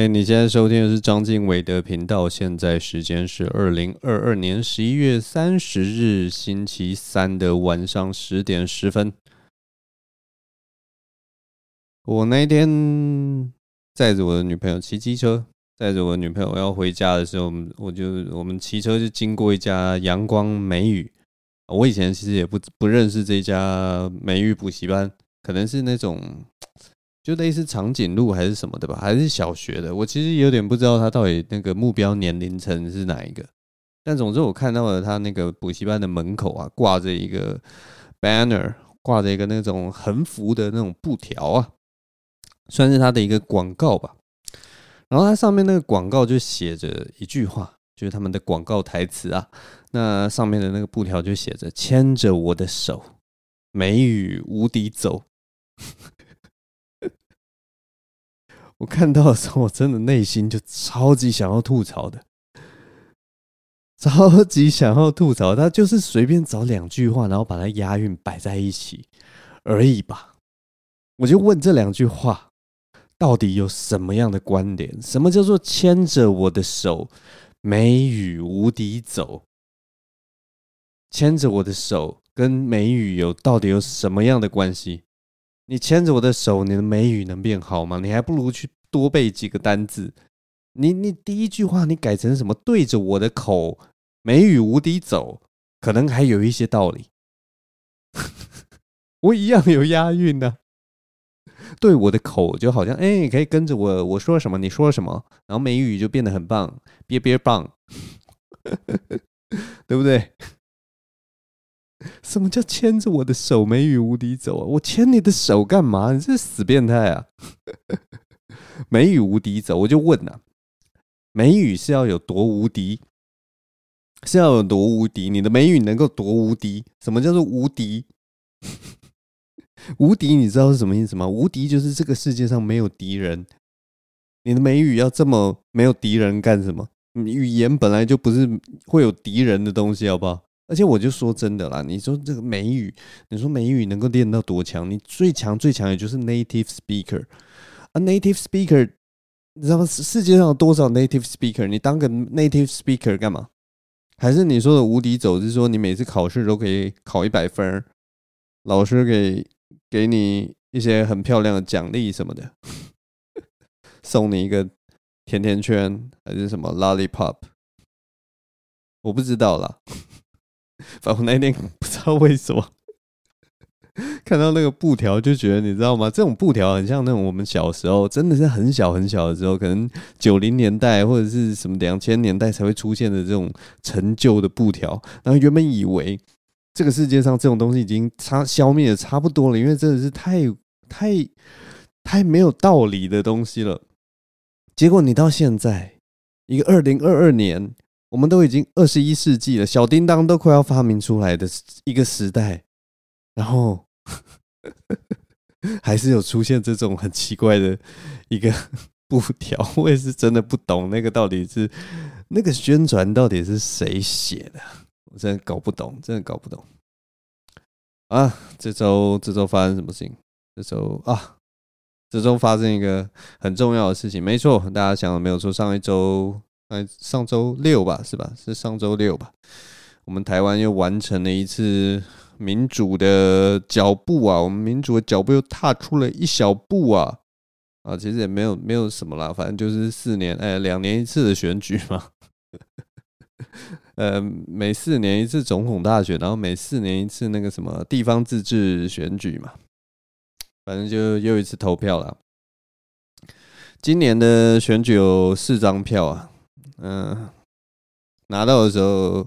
哎，你现在收听的是张敬伟的频道。现在时间是二零二二年十一月三十日星期三的晚上十点十分。我那天载着我的女朋友骑机车，载着我女朋友要回家的时候，我就我们骑车就经过一家阳光美语。我以前其实也不不认识这家美语补习班，可能是那种。就类似长颈鹿还是什么的吧，还是小学的。我其实有点不知道他到底那个目标年龄层是哪一个。但总之我看到了他那个补习班的门口啊，挂着一个 banner，挂着一个那种横幅的那种布条啊，算是他的一个广告吧。然后它上面那个广告就写着一句话，就是他们的广告台词啊。那上面的那个布条就写着“牵着我的手，美语无敌走”。我看到的时候，我真的内心就超级想要吐槽的，超级想要吐槽。他就是随便找两句话，然后把它押韵摆在一起而已吧。我就问这两句话到底有什么样的关联？什么叫做牵着我的手，美语无敌走？牵着我的手跟美语有到底有什么样的关系？你牵着我的手，你的美语能变好吗？你还不如去多背几个单字。你你第一句话你改成什么？对着我的口，美语无敌走，可能还有一些道理。我一样有押韵呢。对我的口就好像哎，可以跟着我，我说什么你说什么，然后美语就变得很棒，别别棒，对不对？什么叫牵着我的手，美语无敌走啊？我牵你的手干嘛？你这死变态啊！美语无敌走，我就问呐，美语是要有多无敌？是要有多无敌？你的美语能够多无敌？什么叫做无敌？无敌，你知道是什么意思吗？无敌就是这个世界上没有敌人。你的美语要这么没有敌人干什么？语言本来就不是会有敌人的东西，好不好？而且我就说真的啦，你说这个美语，你说美语能够练到多强？你最强最强也就是 native speaker 啊，native speaker，你知道？世界上有多少 native speaker？你当个 native speaker 干嘛？还是你说的无敌走，是说你每次考试都可以考一百分，老师给给你一些很漂亮的奖励什么的，送你一个甜甜圈还是什么 lollipop？我不知道啦。反正那天 不知道为什么看到那个布条，就觉得你知道吗？这种布条很像那种我们小时候，真的是很小很小的时候，可能九零年代或者是什么两千年代才会出现的这种陈旧的布条。然后原本以为这个世界上这种东西已经差消灭的差不多了，因为真的是太太太没有道理的东西了。结果你到现在一个二零二二年。我们都已经二十一世纪了，小叮当都快要发明出来的一个时代，然后 还是有出现这种很奇怪的一个 布条，我也是真的不懂那个到底是那个宣传到底是谁写的，我真的搞不懂，真的搞不懂。啊，这周这周发生什么事情？这周啊，这周发生一个很重要的事情，没错，大家想了没有错，上一周。哎，上周六吧，是吧？是上周六吧？我们台湾又完成了一次民主的脚步啊！我们民主的脚步又踏出了一小步啊！啊，其实也没有没有什么啦，反正就是四年，哎，两年一次的选举嘛。呃，每四年一次总统大选，然后每四年一次那个什么地方自治选举嘛。反正就又一次投票了。今年的选举有四张票啊。嗯，拿到的时候，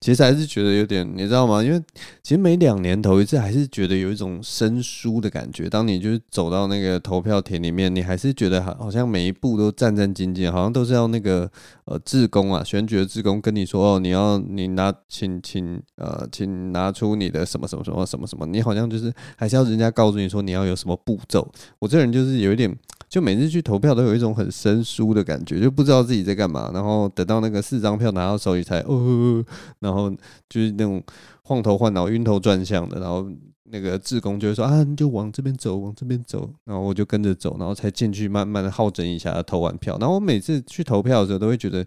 其实还是觉得有点，你知道吗？因为其实每两年投一次，还是觉得有一种生疏的感觉。当你就是走到那个投票田里面，你还是觉得好，好像每一步都战战兢兢，好像都是要那个呃，志工啊，选举的志工跟你说哦，你要你拿，请请呃，请拿出你的什么什么什么什么什么，你好像就是还是要人家告诉你说你要有什么步骤。我这人就是有一点。就每次去投票都有一种很生疏的感觉，就不知道自己在干嘛。然后等到那个四张票拿到手里才哦，然后就是那种晃头晃脑、晕头转向的。然后那个志工就会说啊，你就往这边走，往这边走，然后我就跟着走，然后才进去，慢慢的好整一下投完票。然后我每次去投票的时候，都会觉得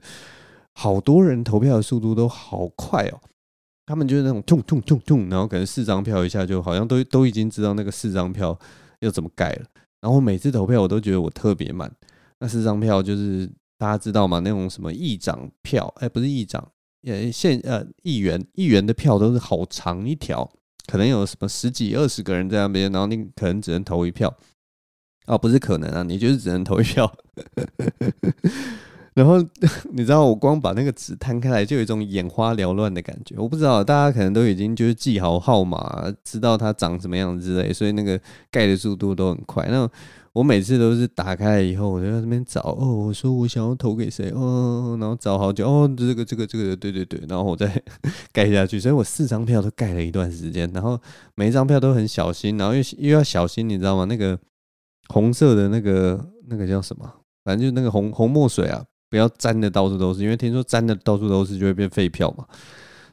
好多人投票的速度都好快哦。他们就是那种痛痛痛痛，然后可能四张票一下就好像都都已经知道那个四张票要怎么盖了。然后每次投票我都觉得我特别慢。那四张票就是大家知道吗？那种什么议长票，哎，不是议长，呃，县呃议员议员的票都是好长一条，可能有什么十几二十个人在那边，然后你可能只能投一票。哦，不是可能啊，你就是只能投一票。然后 你知道，我光把那个纸摊开来，就有一种眼花缭乱的感觉。我不知道大家可能都已经就是记好号码，知道它长什么样子之类，所以那个盖的速度都很快。那我每次都是打开来以后，我就在那边找哦，我说我想要投给谁哦，然后找好久哦，这个这个这个对对对，然后我再 盖下去。所以我四张票都盖了一段时间，然后每一张票都很小心，然后又又要小心，你知道吗？那个红色的那个那个叫什么？反正就是那个红红墨水啊。不要粘的到处都是，因为听说粘的到处都是就会变废票嘛。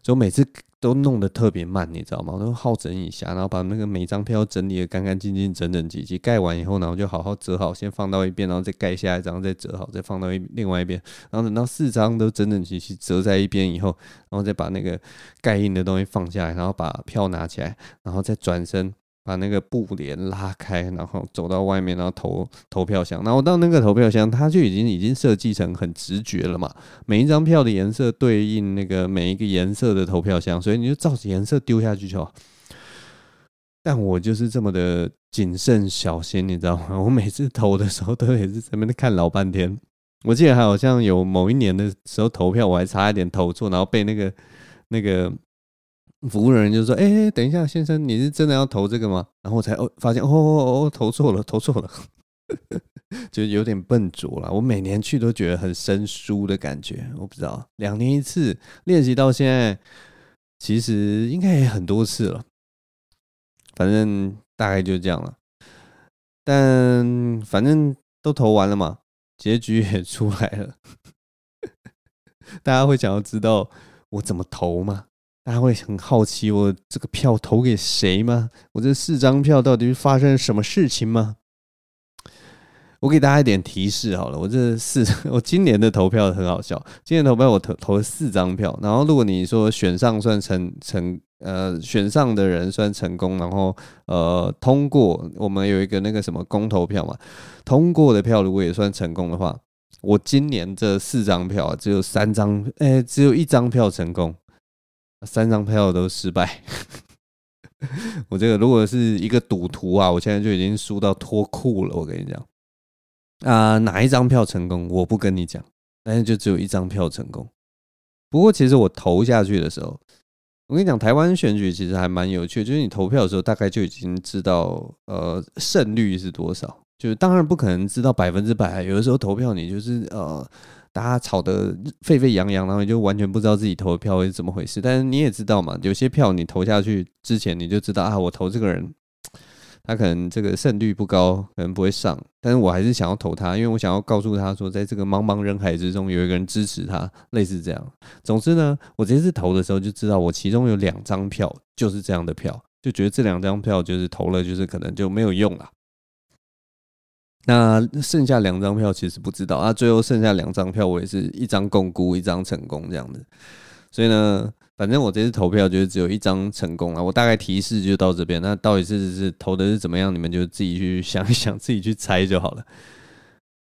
所以每次都弄得特别慢，你知道吗？我都好整一下，然后把那个每张票整理的干干净净、整整齐齐。盖完以后，然后就好好折好，先放到一边，然后再盖下一张，再折好，再放到一另外一边。然后等到四张都整整齐齐折在一边以后，然后再把那个盖印的东西放下来，然后把票拿起来，然后再转身。把那个布帘拉开，然后走到外面，然后投投票箱。然后到那个投票箱，它就已经已经设计成很直觉了嘛。每一张票的颜色对应那个每一个颜色的投票箱，所以你就照着颜色丢下去就好。但我就是这么的谨慎小心，你知道吗？我每次投的时候都也是在那边看老半天。我记得还好像有某一年的时候投票，我还差一点投错，然后被那个那个。服务人就说：“哎、等一下，先生，你是真的要投这个吗？”然后我才哦发现，哦哦哦，投错了，投错了，就有点笨拙了。我每年去都觉得很生疏的感觉，我不知道，两年一次练习到现在，其实应该也很多次了。反正大概就这样了。但反正都投完了嘛，结局也出来了。大家会想要知道我怎么投吗？大家会很好奇，我这个票投给谁吗？我这四张票到底发生什么事情吗？我给大家一点提示好了，我这四 我今年的投票很好笑，今年投票我投投了四张票，然后如果你说选上算成成呃选上的人算成功，然后呃通过我们有一个那个什么公投票嘛，通过的票如果也算成功的话，我今年这四张票只有三张，哎，只有一张票成功。三张票都失败，我这个如果是一个赌徒啊，我现在就已经输到脱裤了。我跟你讲，啊，哪一张票成功？我不跟你讲，但是就只有一张票成功。不过其实我投下去的时候，我跟你讲，台湾选举其实还蛮有趣，就是你投票的时候，大概就已经知道呃胜率是多少。就是当然不可能知道百分之百，有的时候投票你就是呃。大家吵得沸沸扬扬，然后你就完全不知道自己投的票会是怎么回事。但是你也知道嘛，有些票你投下去之前你就知道啊，我投这个人，他可能这个胜率不高，可能不会上。但是我还是想要投他，因为我想要告诉他说，在这个茫茫人海之中有一个人支持他，类似这样。总之呢，我这次投的时候就知道，我其中有两张票就是这样的票，就觉得这两张票就是投了，就是可能就没有用了。那剩下两张票其实不知道啊，最后剩下两张票，我也是一张共估，一张成功这样子。所以呢，反正我这次投票就是只有一张成功啊。我大概提示就到这边，那到底是是投的是怎么样，你们就自己去想一想，自己去猜就好了。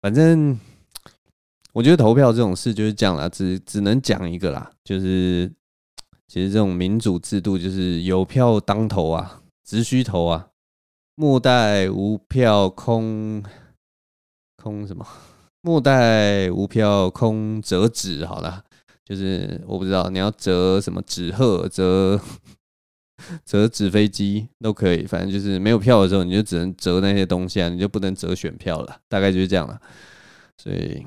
反正我觉得投票这种事就是这样啦，只只能讲一个啦，就是其实这种民主制度就是有票当头啊，只需投啊，莫待无票空。空什么？莫待无票空折纸。好了，就是我不知道你要折什么纸鹤、折 折纸飞机都可以，反正就是没有票的时候，你就只能折那些东西啊，你就不能折选票了。大概就是这样了。所以，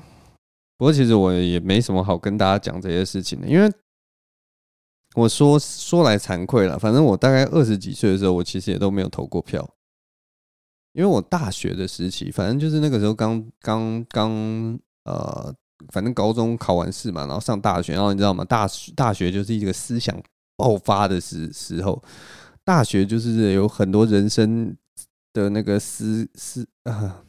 不过其实我也没什么好跟大家讲这些事情的，因为我说说来惭愧了，反正我大概二十几岁的时候，我其实也都没有投过票。因为我大学的时期，反正就是那个时候刚刚刚呃，反正高中考完试嘛，然后上大学，然后你知道吗？大大学就是一个思想爆发的时时候，大学就是有很多人生的那个思思啊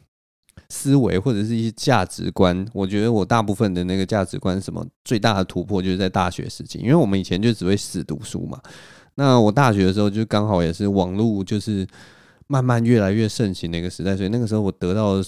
思维或者是一些价值观。我觉得我大部分的那个价值观，什么最大的突破就是在大学时期，因为我们以前就只会死读书嘛。那我大学的时候就刚好也是网络就是慢慢越来越盛行的一个时代，所以那个时候我得到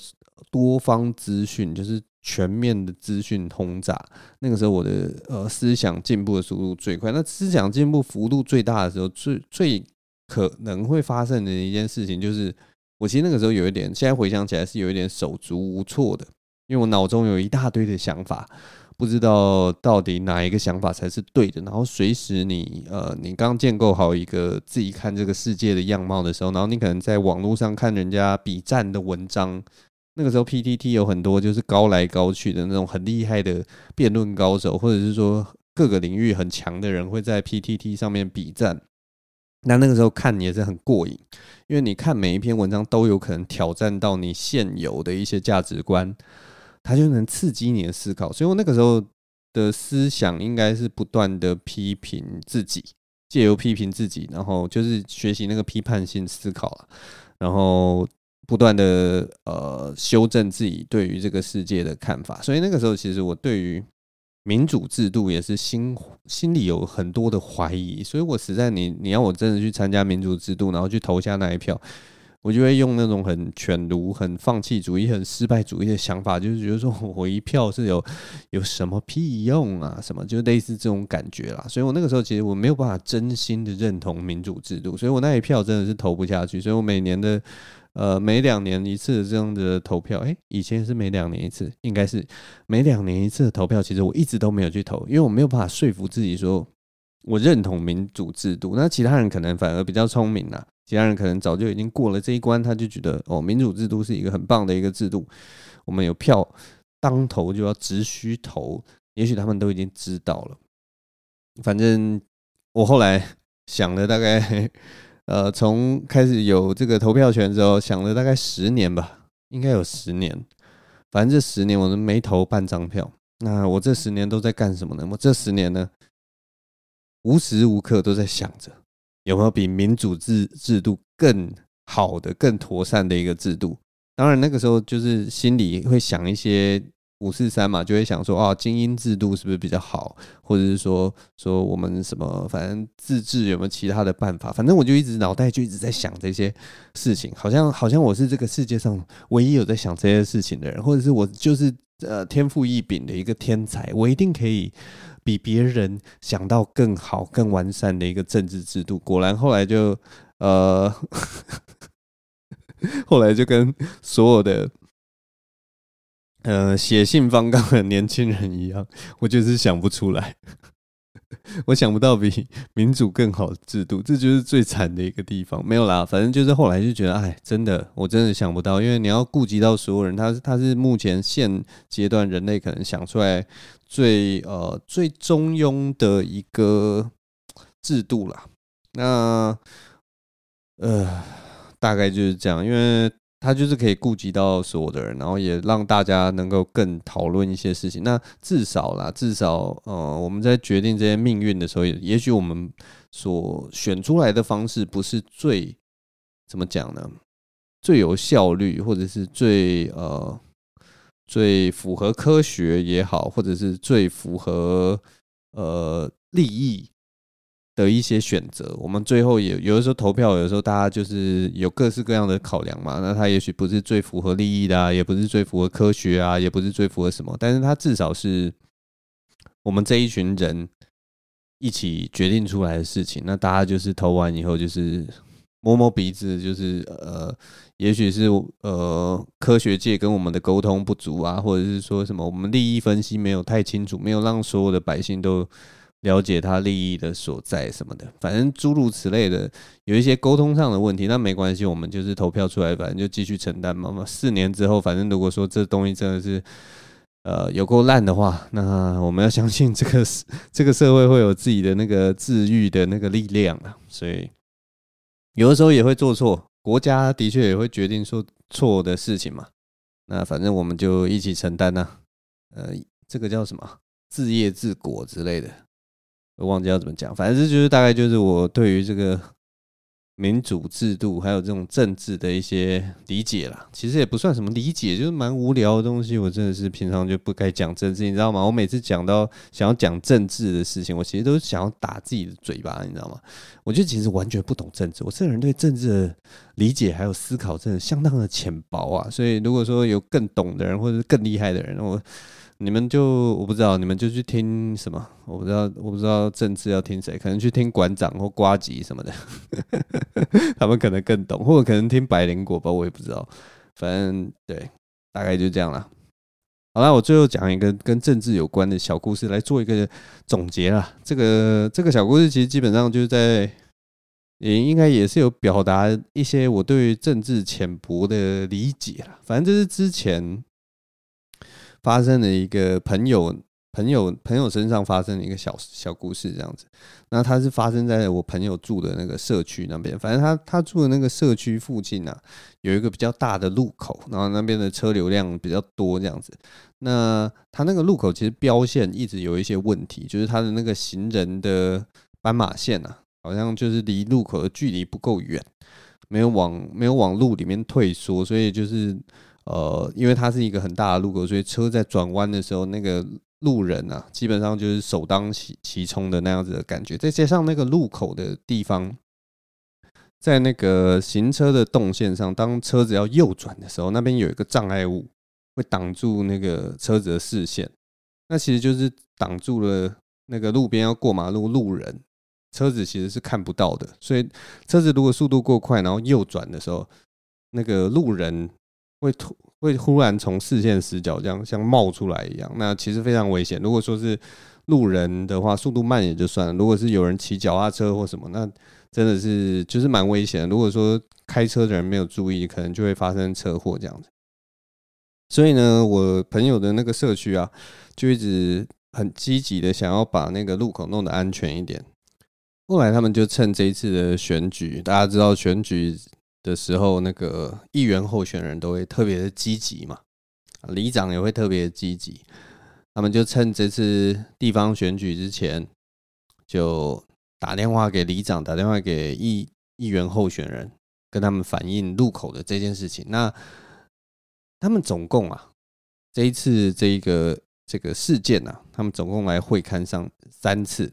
多方资讯，就是全面的资讯轰炸。那个时候我的呃思想进步的速度最快，那思想进步幅度最大的时候，最最可能会发生的一件事情，就是我其实那个时候有一点，现在回想起来是有一点手足无措的，因为我脑中有一大堆的想法，不知道到底哪一个想法才是对的。然后随时你呃，你刚建构好一个自己看这个世界的样貌的时候，然后你可能在网络上看人家比战的文章，那个时候 PTT 有很多就是高来高去的那种很厉害的辩论高手，或者是说各个领域很强的人会在 PTT 上面比战。那那个时候看也是很过瘾，因为你看每一篇文章都有可能挑战到你现有的一些价值观，它就能刺激你的思考。所以我那个时候的思想应该是不断的批评自己，借由批评自己，然后就是学习那个批判性思考，然后不断的呃修正自己对于这个世界的看法。所以那个时候其实我对于民主制度也是心心里有很多的怀疑，所以我实在你你要我真的去参加民主制度，然后去投下那一票，我就会用那种很犬儒、很放弃主义、很失败主义的想法，就是觉得说 我一票是有有什么屁用啊？什么就类似这种感觉啦。所以我那个时候其实我没有办法真心的认同民主制度，所以我那一票真的是投不下去。所以我每年的。呃，每两年一次这样的投票，诶，以前是每两年一次，应该是每两年一次的投票。其实我一直都没有去投，因为我没有办法说服自己说我认同民主制度。那其他人可能反而比较聪明啦，其他人可能早就已经过了这一关，他就觉得哦，民主制度是一个很棒的一个制度。我们有票当头就要直需投，也许他们都已经知道了。反正我后来想了大概。呃，从开始有这个投票权之后，想了大概十年吧，应该有十年。反正这十年我都没投半张票。那我这十年都在干什么呢？我这十年呢，无时无刻都在想着有没有比民主制制度更好的、更妥善的一个制度。当然那个时候就是心里会想一些。五四三嘛，就会想说啊，精英制度是不是比较好，或者是说说我们什么，反正自治有没有其他的办法？反正我就一直脑袋就一直在想这些事情，好像好像我是这个世界上唯一有在想这些事情的人，或者是我就是呃天赋异禀的一个天才，我一定可以比别人想到更好、更完善的一个政治制度。果然后来就呃，后来就跟所有的。呃，写信方刚的年轻人一样，我就是想不出来，我想不到比 民主更好的制度，这就是最惨的一个地方。没有啦，反正就是后来就觉得，哎，真的，我真的想不到，因为你要顾及到所有人，他他是目前现阶段人类可能想出来最呃最中庸的一个制度啦。那呃，大概就是这样，因为。他就是可以顾及到所有的人，然后也让大家能够更讨论一些事情。那至少啦，至少呃，我们在决定这些命运的时候，也也许我们所选出来的方式不是最怎么讲呢？最有效率，或者是最呃最符合科学也好，或者是最符合呃利益。的一些选择，我们最后也有的时候投票，有的时候大家就是有各式各样的考量嘛。那他也许不是最符合利益的啊，也不是最符合科学啊，也不是最符合什么，但是他至少是我们这一群人一起决定出来的事情。那大家就是投完以后，就是摸摸鼻子，就是呃，也许是呃科学界跟我们的沟通不足啊，或者是说什么我们利益分析没有太清楚，没有让所有的百姓都。了解他利益的所在什么的，反正诸如此类的，有一些沟通上的问题，那没关系，我们就是投票出来，反正就继续承担嘛。四年之后，反正如果说这东西真的是呃有够烂的话，那我们要相信这个 这个社会会有自己的那个治愈的那个力量啊。所以有的时候也会做错，国家的确也会决定说错的事情嘛。那反正我们就一起承担呐。呃，这个叫什么？自业自果之类的。我忘记要怎么讲，反正这就是大概就是我对于这个民主制度，还有这种政治的一些理解啦，其实也不算什么理解，就是蛮无聊的东西。我真的是平常就不该讲政治，你知道吗？我每次讲到想要讲政治的事情，我其实都想要打自己的嘴巴，你知道吗？我就其实完全不懂政治，我这个人对政治的理解还有思考真的相当的浅薄啊。所以如果说有更懂的人，或者是更厉害的人，我。你们就我不知道，你们就去听什么？我不知道，我不知道政治要听谁，可能去听馆长或瓜吉什么的，他们可能更懂，或者可能听百灵果吧，我也不知道。反正对，大概就这样了。好了，我最后讲一个跟政治有关的小故事来做一个总结啦。这个这个小故事其实基本上就是在，也应该也是有表达一些我对政治浅薄的理解啦。反正这是之前。发生了一个朋友朋友朋友身上发生的一个小小故事，这样子。那他是发生在我朋友住的那个社区那边。反正他他住的那个社区附近啊，有一个比较大的路口，然后那边的车流量比较多，这样子。那他那个路口其实标线一直有一些问题，就是他的那个行人的斑马线啊，好像就是离路口的距离不够远，没有往没有往路里面退缩，所以就是。呃，因为它是一个很大的路口，所以车在转弯的时候，那个路人啊，基本上就是首当其其冲的那样子的感觉。再加上那个路口的地方，在那个行车的动线上，当车子要右转的时候，那边有一个障碍物会挡住那个车子的视线，那其实就是挡住了那个路边要过马路路人，车子其实是看不到的。所以车子如果速度过快，然后右转的时候，那个路人。会突会忽然从视线死角这样像冒出来一样，那其实非常危险。如果说是路人的话，速度慢也就算了；如果是有人骑脚踏车或什么，那真的是就是蛮危险。如果说开车的人没有注意，可能就会发生车祸这样子。所以呢，我朋友的那个社区啊，就一直很积极的想要把那个路口弄得安全一点。后来他们就趁这一次的选举，大家知道选举。的时候，那个议员候选人都会特别的积极嘛，里长也会特别积极。他们就趁这次地方选举之前，就打电话给里长，打电话给议议员候选人，跟他们反映路口的这件事情。那他们总共啊，这一次这一个这个事件啊，他们总共来会勘上三次。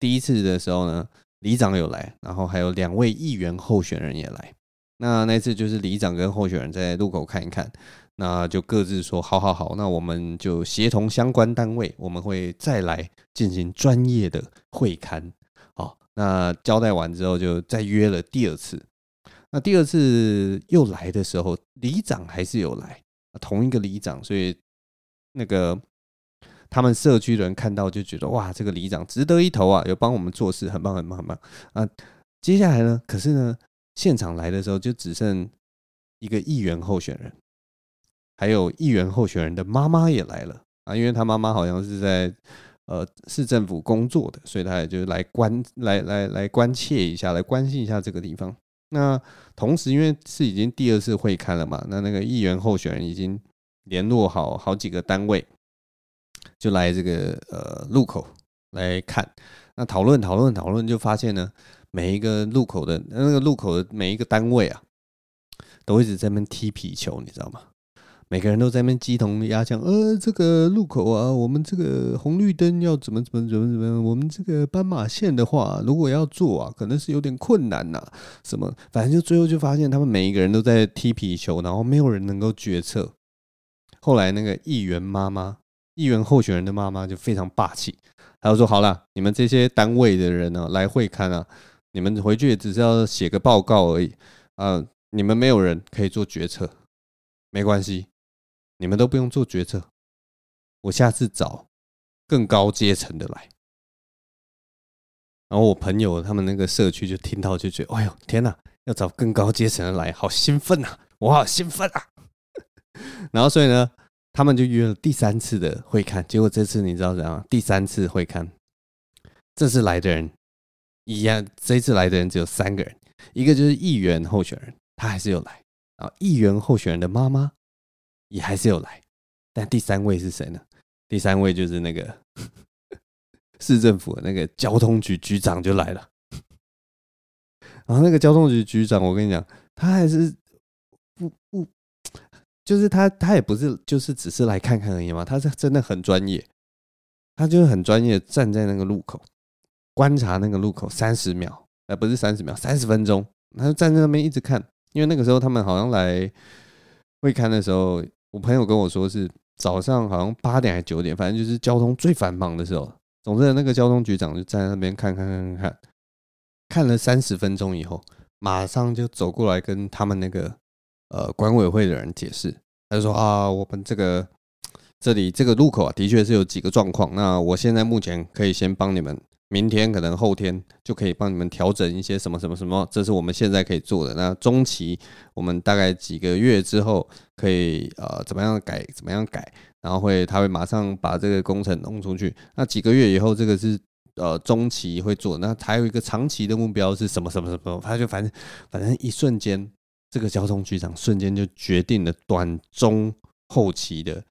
第一次的时候呢，里长有来，然后还有两位议员候选人也来。那那次就是里长跟候选人在路口看一看，那就各自说好好好，那我们就协同相关单位，我们会再来进行专业的会勘。好，那交代完之后就再约了第二次。那第二次又来的时候，里长还是有来，同一个里长，所以那个他们社区的人看到就觉得哇，这个里长值得一投啊，有帮我们做事，很棒很棒很棒啊。接下来呢，可是呢。现场来的时候就只剩一个议员候选人，还有议员候选人的妈妈也来了啊，因为他妈妈好像是在呃市政府工作的，所以他也就来关来来来关切一下，来关心一下这个地方。那同时，因为是已经第二次会勘了嘛，那那个议员候选人已经联络好好几个单位，就来这个呃路口来看，那讨论讨论讨论，就发现呢。每一个路口的那个路口的每一个单位啊，都一直在那边踢皮球，你知道吗？每个人都在那边鸡同鸭讲，呃，这个路口啊，我们这个红绿灯要怎么怎么怎么怎么样，我们这个斑马线的话，如果要做啊，可能是有点困难呐。什么，反正就最后就发现他们每一个人都在踢皮球，然后没有人能够决策。后来那个议员妈妈，议员候选人的妈妈就非常霸气，她就说：“好了，你们这些单位的人呢、来会勘啊。”你们回去也只是要写个报告而已啊！你们没有人可以做决策，没关系，你们都不用做决策。我下次找更高阶层的来。然后我朋友他们那个社区就听到就觉得，哎呦天哪，要找更高阶层的来，好兴奋呐！我好兴奋啊！然后所以呢，他们就约了第三次的会看。结果这次你知道怎样？第三次会看，这次来的人。一样，这次来的人只有三个人，一个就是议员候选人，他还是有来啊。议员候选人的妈妈也还是有来，但第三位是谁呢？第三位就是那个 市政府的那个交通局局长就来了。然后那个交通局局长，我跟你讲，他还是不不，就是他他也不是就是只是来看看而已嘛，他是真的很专业，他就是很专业，站在那个路口观察那个路口三十秒，呃，不是三十秒，三十分钟，他就站在那边一直看，因为那个时候他们好像来会看的时候，我朋友跟我说是早上好像八点还是九点，反正就是交通最繁忙的时候。总之，那个交通局长就站在那边看看看看看，了三十分钟以后，马上就走过来跟他们那个呃管委会的人解释。他就说啊，我们这个这里这个路口啊，的确是有几个状况。那我现在目前可以先帮你们，明天可能后天就可以帮你们调整一些什么什么什么，这是我们现在可以做的。那中期我们大概几个月之后可以呃怎么样改怎么样改。然后会，他会马上把这个工程弄出去。那几个月以后，这个是呃中期会做。那还有一个长期的目标是什么什么什么？他就反正反正一瞬间，这个交通局长瞬间就决定了短中后期的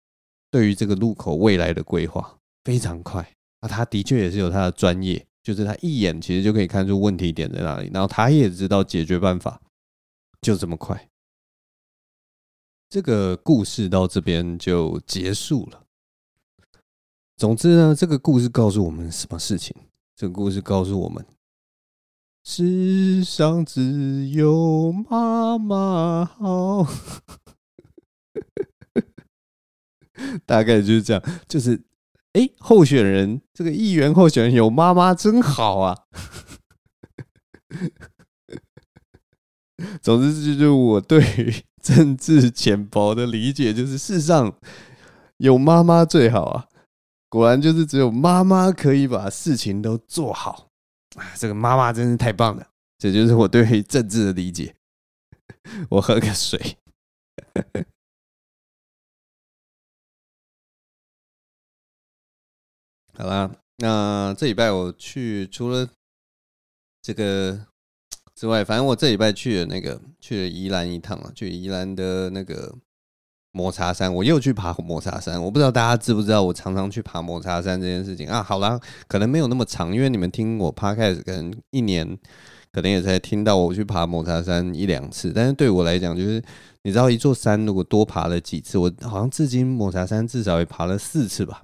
对于这个路口未来的规划，非常快。那他的确也是有他的专业，就是他一眼其实就可以看出问题点在哪里，然后他也知道解决办法，就这么快。这个故事到这边就结束了。总之呢，这个故事告诉我们什么事情？这个故事告诉我们，世上只有妈妈好。大概就是这样，就是哎，候选人这个议员候选人有妈妈真好啊。总之，这就是我对于。政治浅薄的理解就是，世上有妈妈最好啊！果然就是只有妈妈可以把事情都做好啊！这个妈妈真是太棒了，这就是我对政治的理解。我喝个水。好啦，那这礼拜我去除了这个。之外，反正我这礼拜去了那个去了宜兰一趟啊，去宜兰的那个抹茶山，我又去爬抹茶山。我不知道大家知不知道，我常常去爬抹茶山这件事情啊。好啦，可能没有那么长，因为你们听我 podcast 可能一年，可能也才听到我去爬抹茶山一两次。但是对我来讲，就是你知道，一座山如果多爬了几次，我好像至今抹茶山至少也爬了四次吧。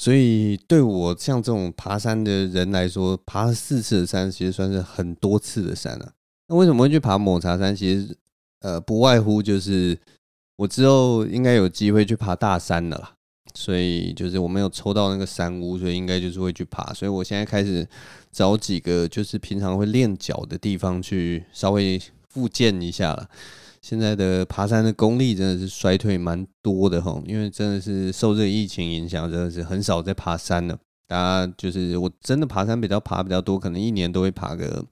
所以，对我像这种爬山的人来说，爬了四次的山，其实算是很多次的山了。那为什么会去爬抹茶山？其实，呃，不外乎就是我之后应该有机会去爬大山的啦。所以，就是我没有抽到那个山屋，所以应该就是会去爬。所以我现在开始找几个就是平常会练脚的地方去稍微复健一下了。现在的爬山的功力真的是衰退蛮多的哈，因为真的是受这个疫情影响，真的是很少在爬山了。大家就是我真的爬山比较爬比较多，可能一年都会爬个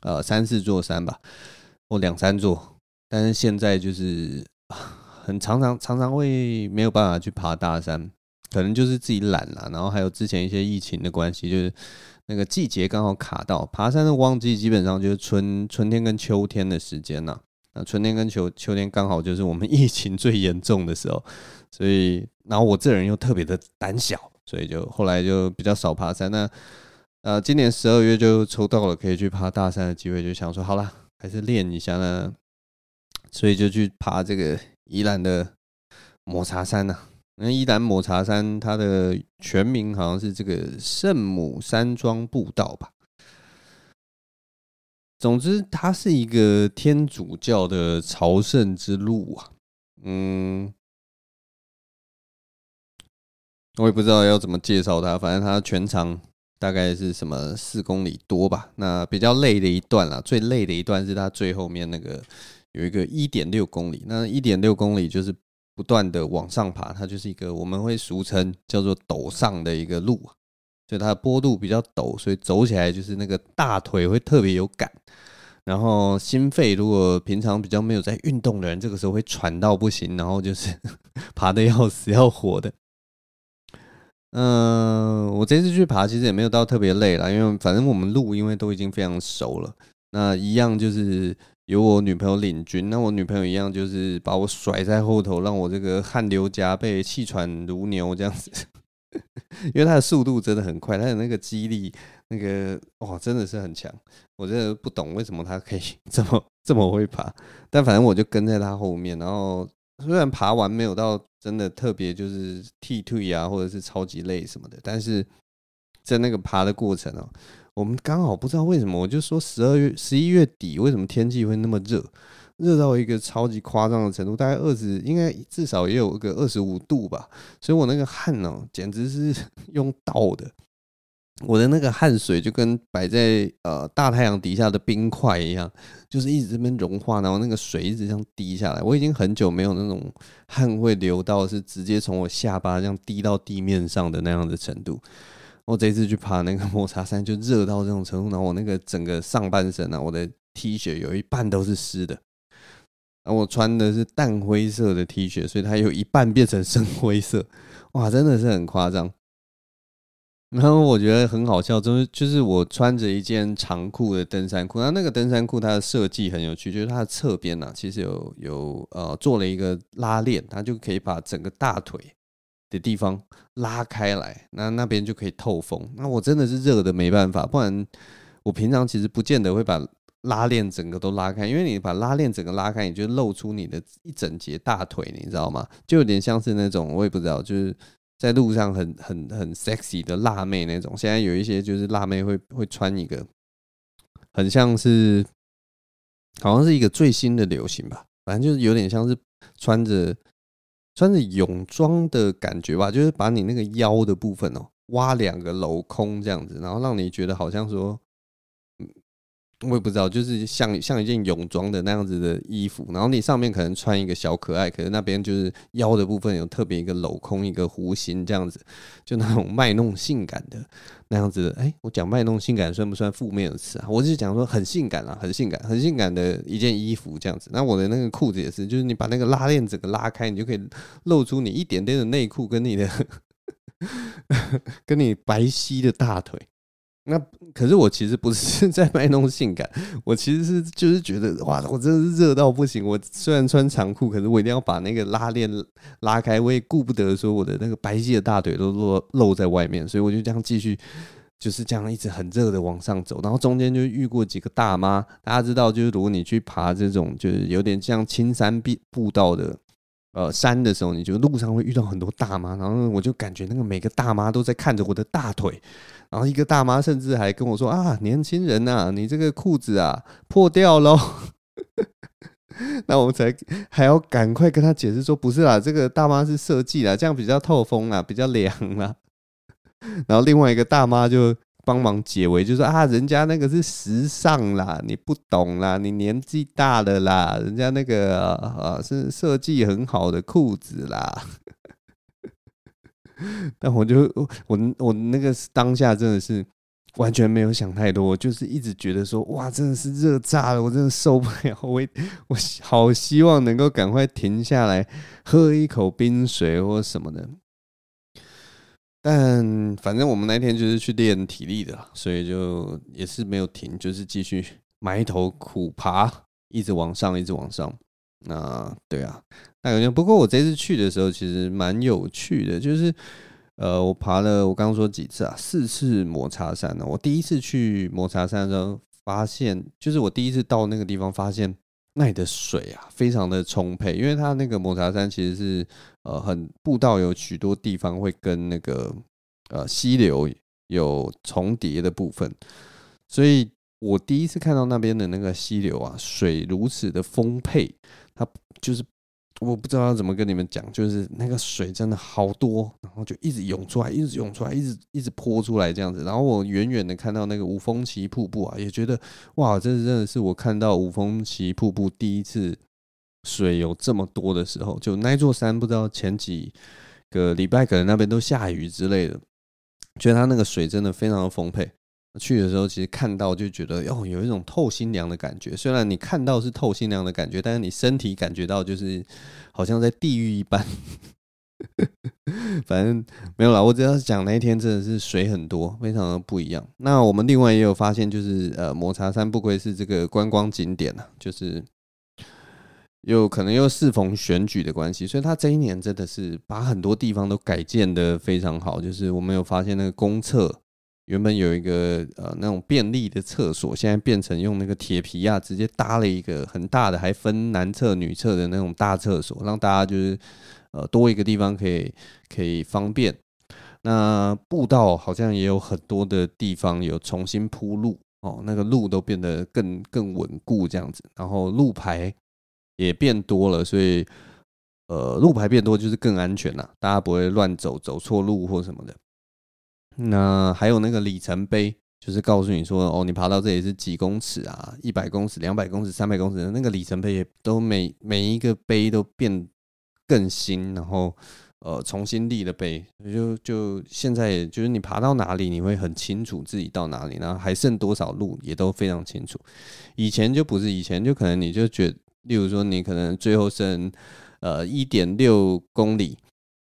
呃三四座山吧，或两三座。但是现在就是很常常常常会没有办法去爬大山，可能就是自己懒了，然后还有之前一些疫情的关系，就是那个季节刚好卡到爬山的旺季，基本上就是春春天跟秋天的时间呐。春天跟秋秋天刚好就是我们 疫情最严重的时候，所以然后我这人又特别的胆小，所以就后来就比较少爬山。那呃，今年十二月就抽到了可以去爬大山的机会，就想说好了，还是练一下呢，所以就去爬这个宜兰的抹茶山呐。那宜兰抹茶山它的全名好像是这个圣母山庄步道吧。总之，它是一个天主教的朝圣之路啊。嗯，我也不知道要怎么介绍它，反正它全长大概是什么四公里多吧。那比较累的一段啦，最累的一段是它最后面那个有一个一点六公里。那一点六公里就是不断的往上爬，它就是一个我们会俗称叫做陡上的一个路啊。所以它的坡度比较陡，所以走起来就是那个大腿会特别有感，然后心肺如果平常比较没有在运动的人，这个时候会喘到不行，然后就是 爬得要死要活的。嗯，我这次去爬其实也没有到特别累啦，因为反正我们路因为都已经非常熟了，那一样就是有我女朋友领军，那我女朋友一样就是把我甩在后头，让我这个汗流浃背、气喘如牛这样子。因为它的速度真的很快，它的那个肌力，那个哇，真的是很强。我真的不懂为什么它可以 这么这么会爬，但反正我就跟在它后面。然后虽然爬完没有到真的特别就是踢退啊，或者是超级累什么的，但是在那个爬的过程哦，我们刚好不知道为什么，我就说十二月十一月底为什么天气会那么热。热到一个超级夸张的程度，大概二十，应该至少也有个二十五度吧。所以我那个汗呢、简直是 用倒的。我的那个汗水就跟摆在呃大太阳底下的冰块一样，就是一直这边融化，然后那个水一直这样滴下来。我已经很久没有那种汗会流到是直接从我下巴这样滴到地面上的那样的程度。我这次去爬那个抹茶山，就热到这种程度，然后我那个整个上半身啊，我的 T 恤有一半都是湿的。我穿的是淡灰色的 T 恤，所以它有一半变成深灰色，哇，真的是很夸张。然后我觉得很好笑，就是就是我穿着一件长裤的登山裤，那那个登山裤它的设计很有趣，就是它的侧边呢，其实有有呃做了一个拉链，它就可以把整个大腿的地方拉开来，那那边就可以透风。那我真的是热的没办法，不然我平常其实不见得会把。拉链整个都拉开，因为你把拉链整个拉开，你就露出你的一整截大腿，你知道吗？就有点像是那种我也不知道，就是在路上很很很 sexy 的辣妹那种。现在有一些就是辣妹会会穿一个，很像是好像是一个最新的流行吧，反正就是有点像是穿着穿着泳装的感觉吧，就是把你那个腰的部分哦挖两个镂空这样子，然后让你觉得好像说。我也不知道，就是像像一件泳装的那样子的衣服，然后你上面可能穿一个小可爱，可是那边就是腰的部分有特别一个镂空，一个弧形这样子，就那种卖弄性感的那样子的。哎、我讲卖弄性感算不算负面的词啊？我是讲说很性感啊，很性感，很性感的一件衣服这样子。那我的那个裤子也是，就是你把那个拉链整个拉开，你就可以露出你一点点的内裤跟你的 跟你白皙的大腿。那可是我其实不是 在卖弄性感，我其实是就是觉得哇，我真的是热到不行。我虽然穿长裤，可是我一定要把那个拉链拉开，我也顾不得说我的那个白皙的大腿都露露在外面，所以我就这样继续就是这样一直很热的往上走，然后中间就遇过几个大妈。大家知道，就是如果你去爬这种就是有点像青山步步道的呃山的时候，你就路上会遇到很多大妈，然后我就感觉那个每个大妈都在看着我的大腿。然后一个大妈甚至还跟我说：“啊，年轻人呐，你这个裤子啊破掉喽。”那我们才还要赶快跟他解释说：“不是啦，这个大妈是设计啦，这样比较透风啦，比较凉啦。”然后另外一个大妈就帮忙解围，就说：“啊，人家那个是时尚啦，你不懂啦，你年纪大了啦，人家那个啊是设计很好的裤子啦。”但我就我我那个当下真的是完全没有想太多，就是一直觉得说哇，真的是热炸了，我真的受不了，我 我好希望能够赶快停下来喝一口冰水或什么的。但反正我们那天就是去练体力的，所以就也是没有停，就是继续埋头苦爬，一直往上，一直往上。那对啊。那感觉不过我这次去的时候其实蛮有趣的，就是呃，我爬了我刚刚说几次啊，四次抹茶山呢。我第一次去抹茶山的时候，发现就是我第一次到那个地方，发现那里的水啊非常的充沛，因为它那个抹茶山其实是呃很步道有许多地方会跟那个呃溪流有重叠的部分，所以我第一次看到那边的那个溪流啊，水如此的丰沛，它就是。我不知道要怎么跟你们讲，就是那个水真的好多，然后就一直涌出来，一直涌出来，一直一直泼出来这样子。然后我远远的看到那个五峰旗瀑布啊，也觉得哇，这真的是我看到五峰旗瀑布第一次水有这么多的时候。就那座山，不知道前几个礼拜可能那边都下雨之类的，觉得它那个水真的非常的丰沛。去的时候，其实看到就觉得哦，有一种透心凉的感觉。虽然你看到是透心凉的感觉，但是你身体感觉到就是好像在地狱一般。反正没有啦，我只要讲那一天真的是水很多，非常的不一样。那我们另外也有发现，就是呃，抹茶山不愧是这个观光景点啊，就是又可能又适逢选举的关系，所以他这一年真的是把很多地方都改建得非常好。就是我们有发现那个公厕原本有一个呃那种便利的厕所，现在变成用那个铁皮啊直接搭了一个很大的，还分男厕女厕的那种大厕所，让大家就是呃多一个地方可以可以方便。那步道好像也有很多的地方有重新铺路哦，那个路都变得更更稳固这样子，然后路牌也变多了，所以呃路牌变多就是更安全啦，大家不会乱走走错路或什么的。那还有那个里程碑，就是告诉你说哦，你爬到这里是几公尺啊，一百公尺、两百公尺、三百公尺那个里程碑也都每每一个碑都变更新，然后。呃，重新立的碑，就就现在，就是你爬到哪里，你会很清楚自己到哪里，然后还剩多少路，也都非常清楚。以前就不是，以前就可能你就觉，例如说你可能最后剩呃一点六公里，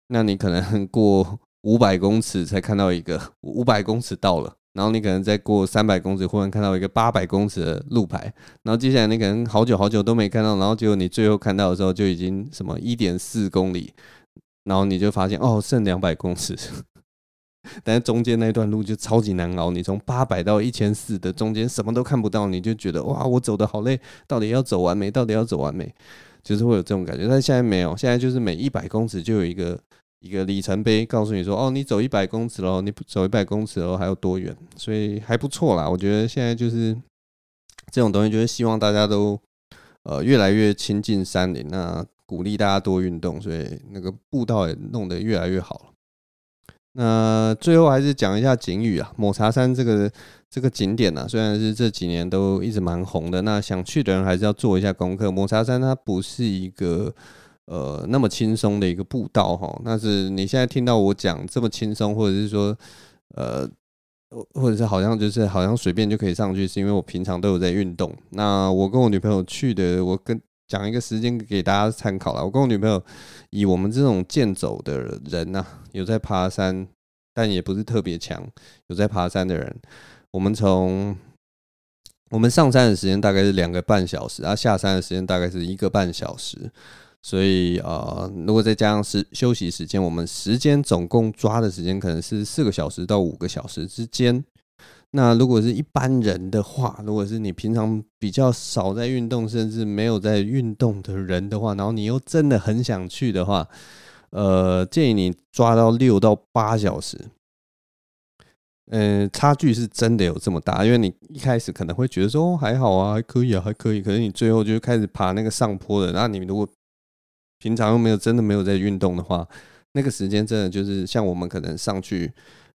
那你可能过 五百公尺才看到一个五百公尺到了，然后你可能再过三百公尺，忽然看到一个八百公尺的路牌，然后接下来你可能好久好久都没看到，然后结果你最后看到的时候就已经什么一点四公里。然后你就发现哦，剩两百公尺，但是中间那段路就超级难熬。你从八百到一千四的中间什么都看不到，你就觉得哇，我走的好累，到底要走完没？到底要走完没？就是会有这种感觉。但现在没有，现在就是每一百公尺就有一个一个里程碑，告诉你说哦，你走一百公尺喽，你走一百公尺喽，还有多远？所以还不错啦。我觉得现在就是这种东西，就是希望大家都呃越来越亲近山林那。鼓励大家多运动，所以那个步道也弄得越来越好了。那最后还是讲一下景语啊，抹茶山这个这个景点啊，虽然是这几年都一直蛮红的，那想去的人还是要做一下功课。抹茶山它不是一个呃那么轻松的一个步道哈，那是你现在听到我讲这么轻松，或者是说呃，或者是好像就是好像随便就可以上去，是因为我平常都有在运动。那我跟我女朋友去的，我跟。讲一个时间给大家参考了。我跟我女朋友以我们这种健走的人呐、有在爬山，但也不是特别强，有在爬山的人，我们从我们上山的时间大概是两个半小时，啊，下山的时间大概是一个半小时，所以呃，如果再加上时休息时间，我们时间总共抓的时间可能是四个小时到五个小时之间。那如果是一般人的话，如果是你平常比较少在运动，甚至没有在运动的人的话，然后你又真的很想去的话，呃，建议你抓到六到八小时。嗯、差距是真的有这么大，因为你一开始可能会觉得说，还好啊，还可以啊，还可以。可是你最后就开始爬那个上坡的，那你如果平常又没有真的没有在运动的话，那个时间真的就是像我们可能上去。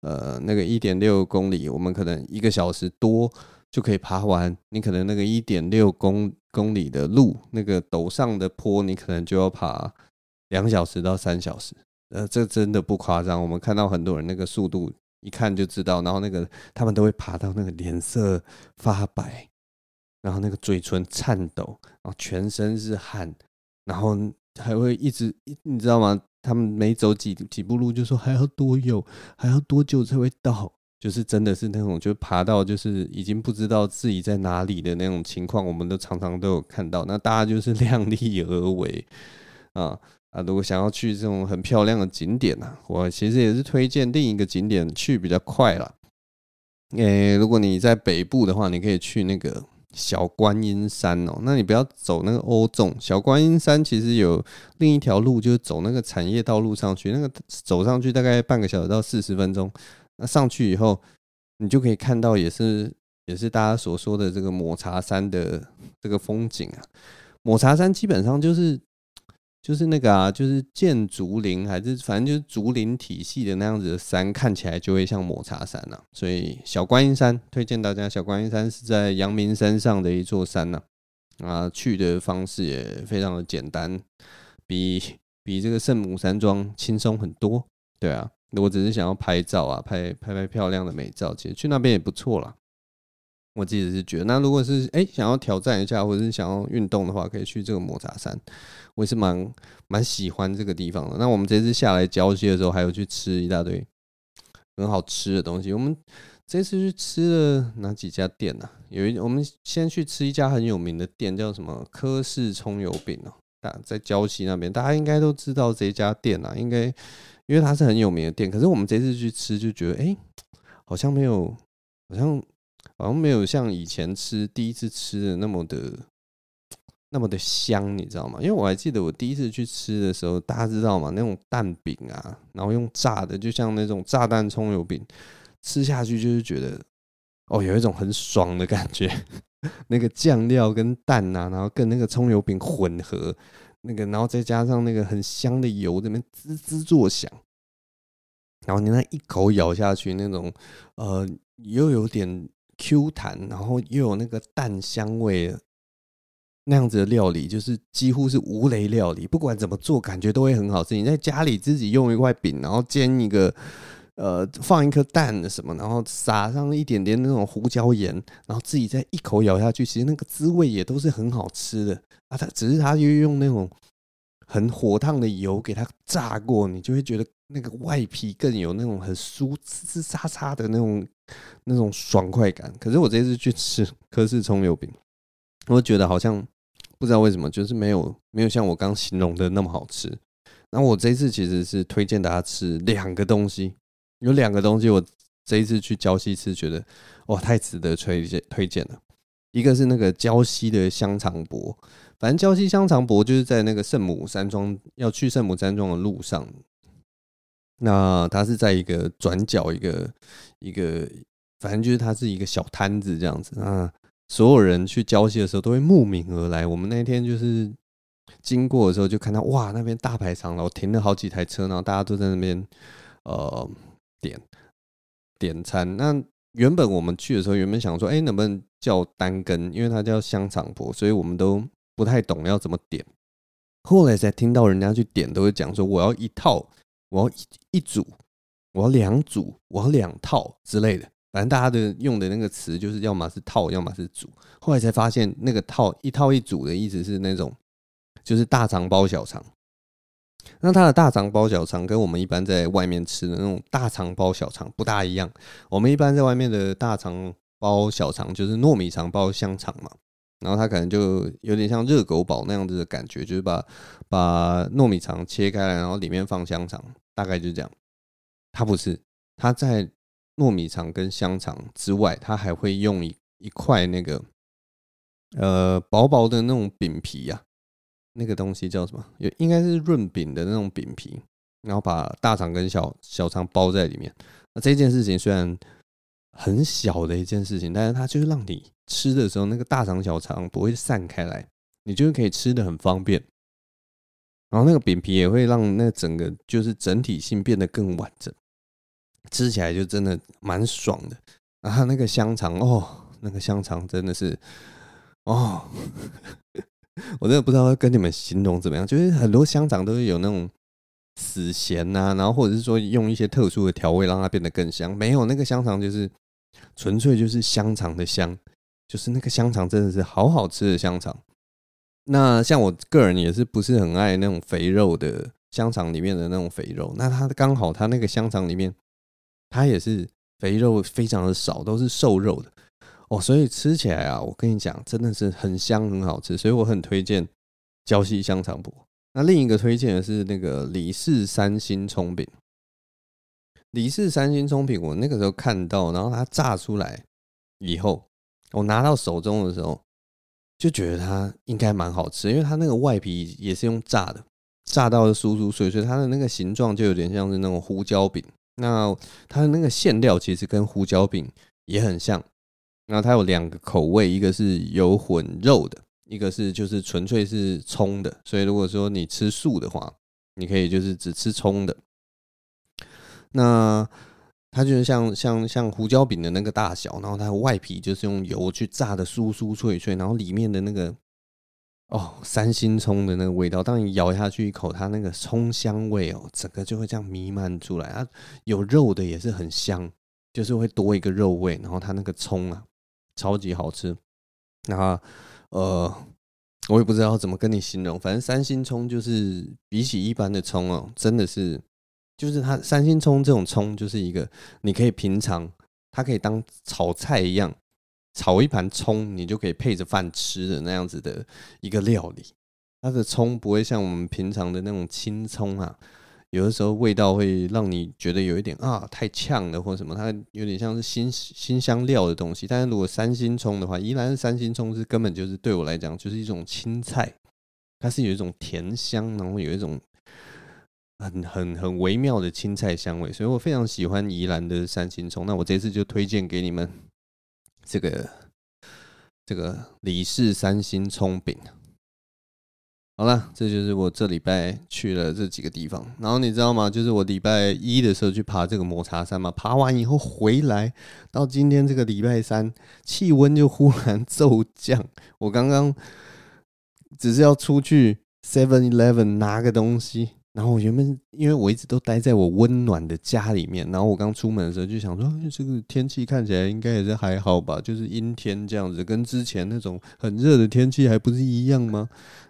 呃，那个一点六公里，我们可能一个小时多就可以爬完。你可能那个一点六公公里的路，那个陡上的坡，你可能就要爬两小时到三小时。呃，这真的不夸张。我们看到很多人那个速度，一看就知道。然后那个他们都会爬到那个脸色发白，然后那个嘴唇颤抖，然后全身是汗，然后还会一直，你知道吗？他们每走几几步路就说还要多久，还要多久才会到？就是真的是那种，就爬到就是已经不知道自己在哪里的那种情况，我们都常常都有看到。那大家就是量力而为啊 啊！如果想要去这种很漂亮的景点呢，我其实也是推荐另一个景点去比较快啦。诶，如果你在北部的话，你可以去那个。小观音山哦，那你不要走那个欧纵。小观音山其实有另一条路，就是走那个产业道路上去。那个走上去大概半个小时到四十分钟。那上去以后，你就可以看到，也是也是大家所说的这个抹茶山的这个风景啊。抹茶山基本上就是。就是那个啊，就是建竹林，还是反正就是竹林体系的那样子的山，看起来就会像抹茶山呐、啊。所以小观音山推荐大家，小观音山是在阳明山上的一座山呐。啊，去的方式也非常的简单，比比这个圣母山庄轻松很多。对啊，如果只是想要拍照啊，拍拍拍漂亮的美照，其实去那边也不错啦。我自己是觉得，那如果是哎、想要挑战一下，或者是想要运动的话，可以去这个抹茶山。我也是蛮蛮喜欢这个地方的。那我们这次下来礁溪的时候，还有去吃一大堆很好吃的东西。我们这次去吃了哪几家店呢、啊？有一我们先去吃一家很有名的店，叫什么柯氏葱油饼哦。大在礁溪那边，大家应该都知道这家店啊，应该因为它是很有名的店。可是我们这次去吃就觉得，哎、好像没有，好像好像没有像以前吃第一次吃的那么的那么的香，你知道吗？因为我还记得我第一次去吃的时候，大家知道吗？那种蛋饼啊，然后用炸的，就像那种炸弹葱油饼，吃下去就是觉得。哦，有一种很爽的感觉，那个酱料跟蛋、啊，然后跟那个葱油饼混合，那个，然后再加上那个很香的油，这边滋滋作响，然后你那一口咬下去，那种呃，又有点 Q 弹，然后又有那个蛋香味，那样子的料理，就是几乎是无雷料理，不管怎么做，感觉都会很好吃。你在家里自己用一块饼，然后煎一个。呃，放一颗蛋什么，然后撒上一点点那种胡椒盐，然后自己再一口咬下去，其实那个滋味也都是很好吃的啊。它只是它就用那种很火烫的油给它炸过，你就会觉得那个外皮更有那种很酥滋滋沙沙的那种那种爽快感。可是我这次去吃科氏葱油饼，我觉得好像不知道为什么，就是没有没有像我刚形容的那么好吃。那我这次其实是推荐大家吃两个东西。有两个东西，我这一次去礁溪吃，觉得哇，太值得推荐推荐了。一个是那个礁溪的香肠伯，反正礁溪香肠伯就是在那个圣母山庄要去圣母山庄的路上。那它是在一个转角，一个一个，反正就是它是一个小摊子这样子啊。所有人去礁溪的时候都会慕名而来。我们那天就是经过的时候，就看到哇，那边大排长龙，停了好几台车，然后大家都在那边呃。点点餐，那原本我们去的时候，原本想说，哎，能不能叫单根？因为它叫香肠伯，所以我们都不太懂要怎么点。后来才听到人家去点，都会讲说，我要一套，我要一一组，我要两组，我要两套之类的。反正大家的用的那个词，就是要么是套，要么是组。后来才发现，那个套一套一组的意思是那种，就是大肠包小肠。那它的大肠包小肠跟我们一般在外面吃的那种大肠包小肠不大一样。我们一般在外面的大肠包小肠就是糯米肠包香肠嘛，然后它可能就有点像热狗堡那样子的感觉，就是把把糯米肠切开来，然后里面放香肠，大概就这样。它不是，它在糯米肠跟香肠之外，它还会用一一块那个呃薄薄的那种饼皮呀、啊。那个东西叫什么？有应该是润饼的那种饼皮，然后把大肠跟小小肠包在里面。那这件事情虽然很小的一件事情，但是它就是让你吃的时候，那个大肠小肠不会散开来，你就可以吃的很方便。然后那个饼皮也会让那整个就是整体性变得更完整，吃起来就真的蛮爽的。然后那个香肠哦，那个香肠真的是 哦。我真的不知道跟你们形容怎么样，就是很多香肠都是有那种死咸呐，然后或者是说用一些特殊的调味让它变得更香。没有那个香肠就是纯粹就是香肠的香，就是那个香肠真的是好好吃的香肠。那像我个人也是不是很爱那种肥肉的香肠里面的那种肥肉，那它刚好它那个香肠里面它也是肥肉非常的少，都是瘦肉的。哦，所以吃起来啊，我跟你讲，真的是很香，很好吃，所以我很推荐礁溪香肠伯。那另一个推荐的是那个李氏三星葱饼。李氏三星葱饼，我那个时候看到，然后它炸出来以后，我拿到手中的时候，就觉得它应该蛮好吃，因为它那个外皮也是用炸的，炸到酥酥脆脆，它的那个形状就有点像是那种胡椒饼。那它的那个馅料其实跟胡椒饼也很像。那它有两个口味，一个是有混肉的，一个是就是纯粹是葱的。所以如果说你吃素的话，你可以就是只吃葱的。那它就是像像像胡椒饼的那个大小，然后它外皮就是用油去炸的酥酥脆脆，然后里面的那个哦三星葱的那个味道，当你咬下去一口，它那个葱香味哦，整个就会这样弥漫出来啊。有肉的也是很香，就是会多一个肉味，然后它那个葱啊。超级好吃，那呃，我也不知道怎么跟你形容，反正三星葱就是比起一般的葱哦，真的是，就是它三星葱这种葱就是一个你可以平常它可以当炒菜一样炒一盘葱，你就可以配着饭吃的那样子的一个料理，它的葱不会像我们平常的那种青葱啊，有的时候味道会让你觉得有一点啊太呛了或什么，它有点像是辛辛香料的东西。但是如果三星葱的话，宜兰的三星葱是根本就是对我来讲就是一种青菜，它是有一种甜香，然后有一种很很很微妙的青菜香味，所以我非常喜欢宜兰的三星葱。那我这次就推荐给你们这个这个李氏三星葱饼。好了，这就是我这礼拜去了这几个地方。然后你知道吗？就是我礼拜一的时候去爬这个抹茶山嘛，爬完以后回来，到今天这个礼拜三，气温就忽然骤降。我刚刚只是要出去 Seven Eleven 拿个东西。然后我原本因为我一直都待在我温暖的家里面，然后我刚出门的时候就想说，这个天气看起来应该也是还好吧，就是阴天这样子，跟之前那种很热的天气还不是一样吗？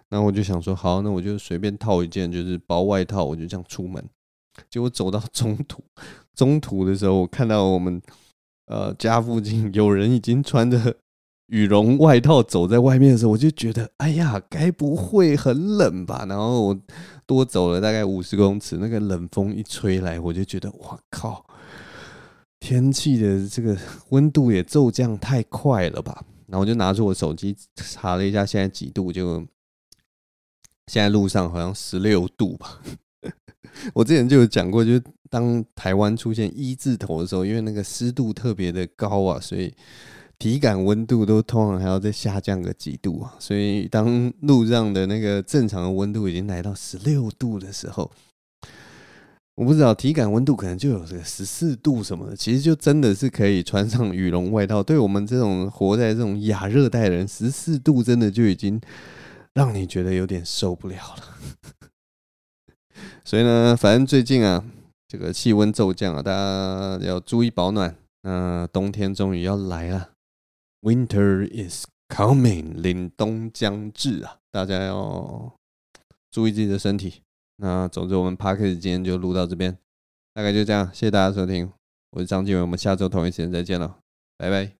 然后我就想说，好，那我就随便套一件就是薄外套，我就这样出门。结果走到中途，中途的时候，我看到我们呃家附近有人已经穿着。羽绒外套走在外面的时候，我就觉得，哎呀，该不会很冷吧？然后我多走了大概五十公尺，那个冷风一吹来，我就觉得，哇靠！天气的这个温度也骤降太快了吧？然后我就拿出我手机查了一下，现在几度？就现在路上好像十六度吧。我之前就有讲过，就当台湾出现一字头的时候，因为那个湿度特别的高啊，所以。体感温度都通常还要再下降个几度啊，所以当路上的那个正常的温度已经来到十六度的时候，我不知道体感温度可能就有这个十四度什么的，其实就真的是可以穿上羽绒外套。对我们这种活在这种亚热带的人，十四度真的就已经让你觉得有点受不了了。所以呢，反正最近啊，这个气温骤降啊，大家要注意保暖。那冬天终于要来了。Winter is coming，凛冬将至啊！大家要注意自己的身体。那总之，我们 Parkett 今天就录到这边，大概就这样。谢谢大家收听，我是张继伟，我们下周同一时间再见了，拜拜。